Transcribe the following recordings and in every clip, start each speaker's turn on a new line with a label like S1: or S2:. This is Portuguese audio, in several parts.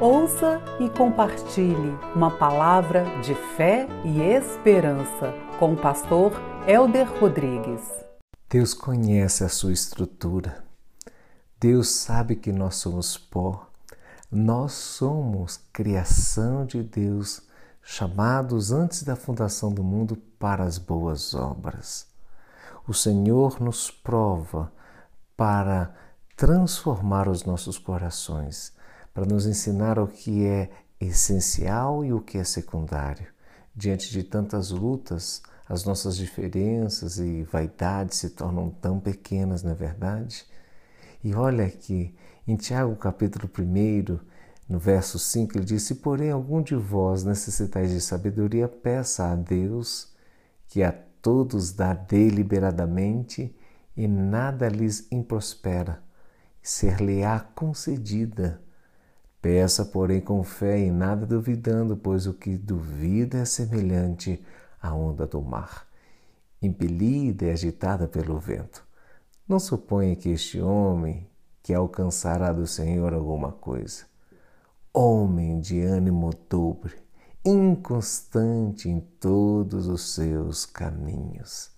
S1: Ouça e compartilhe uma palavra de fé e esperança com o pastor Elder Rodrigues.
S2: Deus conhece a sua estrutura. Deus sabe que nós somos pó. Nós somos criação de Deus, chamados antes da fundação do mundo para as boas obras. O Senhor nos prova para transformar os nossos corações para nos ensinar o que é essencial e o que é secundário. Diante de tantas lutas, as nossas diferenças e vaidades se tornam tão pequenas, não é verdade? E olha aqui, em Tiago capítulo 1, no verso 5, ele diz: Se porém algum de vós necessitais de sabedoria, peça a Deus, que a todos dá deliberadamente e nada lhes improspera, ser-lhe-á concedida. Peça, porém, com fé e nada duvidando, pois o que duvida é semelhante à onda do mar, impelida e agitada pelo vento. Não suponha que este homem que alcançará do Senhor alguma coisa. Homem de ânimo dobre, inconstante em todos os seus caminhos.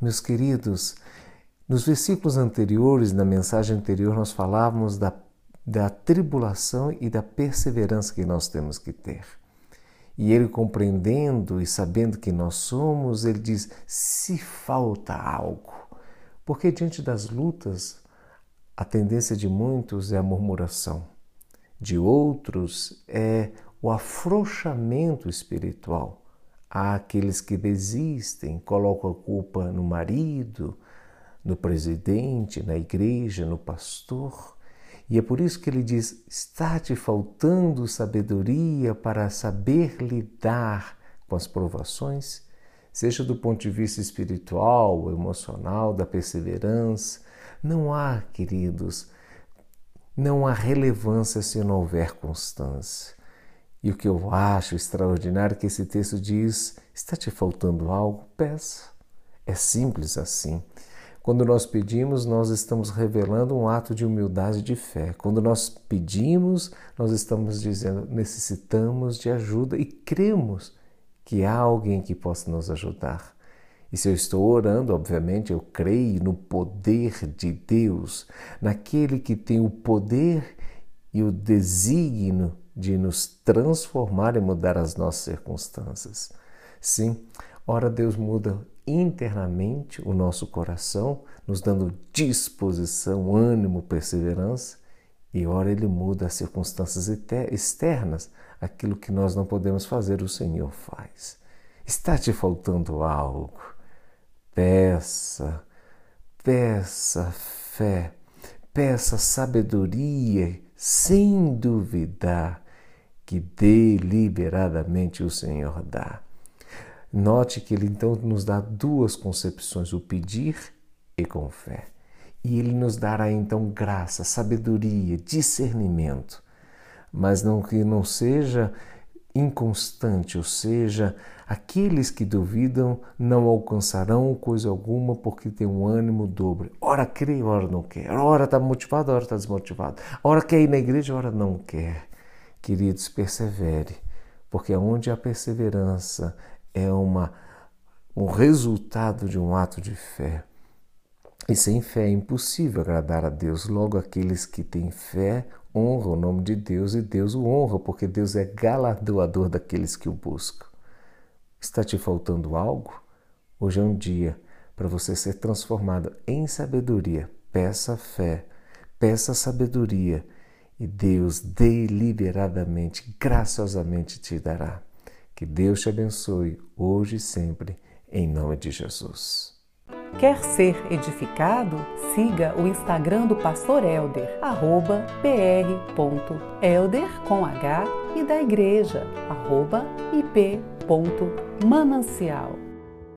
S2: Meus queridos, nos versículos anteriores, na mensagem anterior, nós falávamos da da tribulação e da perseverança que nós temos que ter. E ele compreendendo e sabendo que nós somos, ele diz: se falta algo. Porque diante das lutas, a tendência de muitos é a murmuração, de outros é o afrouxamento espiritual. Há aqueles que desistem, colocam a culpa no marido, no presidente, na igreja, no pastor. E é por isso que ele diz: está te faltando sabedoria para saber lidar com as provações, seja do ponto de vista espiritual, emocional, da perseverança. Não há, queridos, não há relevância se não houver constância. E o que eu acho extraordinário é que esse texto diz: está te faltando algo? Peça. É simples assim. Quando nós pedimos, nós estamos revelando um ato de humildade e de fé. Quando nós pedimos, nós estamos dizendo necessitamos de ajuda e cremos que há alguém que possa nos ajudar. E se eu estou orando, obviamente, eu creio no poder de Deus, naquele que tem o poder e o desígnio de nos transformar e mudar as nossas circunstâncias. Sim, ora Deus muda internamente o nosso coração, nos dando disposição, ânimo, perseverança, e ora ele muda as circunstâncias externas, aquilo que nós não podemos fazer, o Senhor faz. Está te faltando algo? Peça, peça fé, peça sabedoria, sem duvidar que deliberadamente o Senhor dá. Note que ele então nos dá duas concepções, o pedir e com fé. E ele nos dará então graça, sabedoria, discernimento, mas não que não seja inconstante, ou seja, aqueles que duvidam não alcançarão coisa alguma porque tem um ânimo dobre. Ora crê, ora não quer. Ora está motivado, ora está desmotivado. Ora quer ir na igreja, ora não quer. Queridos, persevere, porque onde há perseverança é uma, um resultado de um ato de fé. E sem fé é impossível agradar a Deus. Logo, aqueles que têm fé honram o nome de Deus e Deus o honra, porque Deus é galardoador daqueles que o buscam. Está te faltando algo? Hoje é um dia para você ser transformado em sabedoria. Peça fé, peça sabedoria e Deus deliberadamente, graciosamente te dará. Que Deus te abençoe hoje e sempre, em nome de Jesus.
S1: Quer ser edificado? Siga o Instagram do Pastor Elder, arroba pr.elder com H e da igreja, arroba ip.manancial.